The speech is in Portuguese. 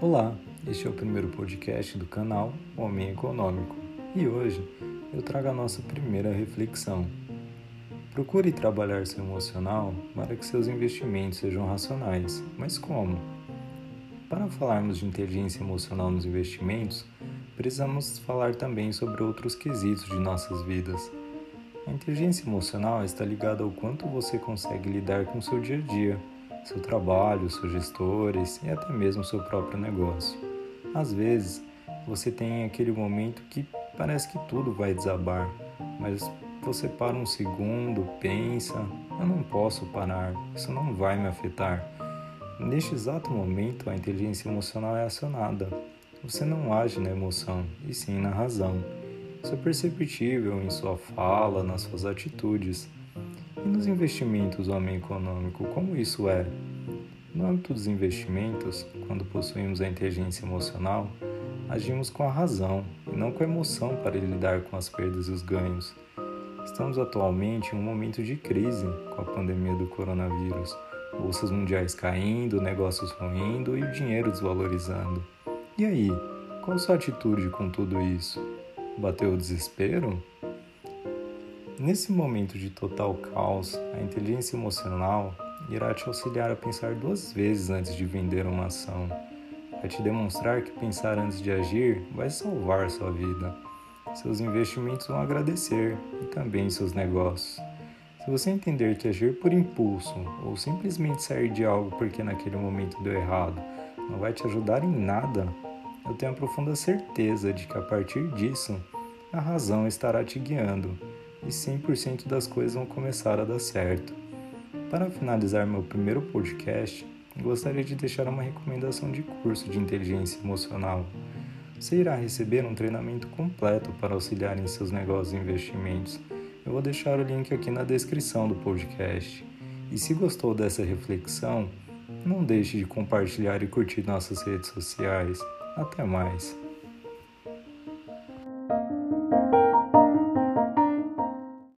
Olá, este é o primeiro podcast do canal Homem Econômico e hoje eu trago a nossa primeira reflexão. Procure trabalhar seu emocional para que seus investimentos sejam racionais, mas como? Para falarmos de inteligência emocional nos investimentos, precisamos falar também sobre outros quesitos de nossas vidas. A inteligência emocional está ligada ao quanto você consegue lidar com seu dia a dia seu trabalho, seus gestores e até mesmo seu próprio negócio. Às vezes, você tem aquele momento que parece que tudo vai desabar, mas você para um segundo, pensa: eu não posso parar, isso não vai me afetar. Neste exato momento, a inteligência emocional é acionada. Você não age na emoção, e sim na razão. Isso é perceptível em sua fala, nas suas atitudes. E nos investimentos, homem econômico, como isso é? No âmbito dos investimentos, quando possuímos a inteligência emocional, agimos com a razão e não com a emoção para lidar com as perdas e os ganhos. Estamos atualmente em um momento de crise com a pandemia do coronavírus, bolsas mundiais caindo, negócios ruindo e o dinheiro desvalorizando. E aí, qual sua atitude com tudo isso? Bateu o desespero? Nesse momento de total caos, a inteligência emocional irá te auxiliar a pensar duas vezes antes de vender uma ação. Vai te demonstrar que pensar antes de agir vai salvar sua vida. Seus investimentos vão agradecer e também seus negócios. Se você entender que agir por impulso ou simplesmente sair de algo porque naquele momento deu errado não vai te ajudar em nada, eu tenho a profunda certeza de que a partir disso a razão estará te guiando e 100% das coisas vão começar a dar certo. Para finalizar meu primeiro podcast, gostaria de deixar uma recomendação de curso de inteligência emocional. Você irá receber um treinamento completo para auxiliar em seus negócios e investimentos. Eu vou deixar o link aqui na descrição do podcast. E se gostou dessa reflexão, não deixe de compartilhar e curtir nossas redes sociais. Até mais!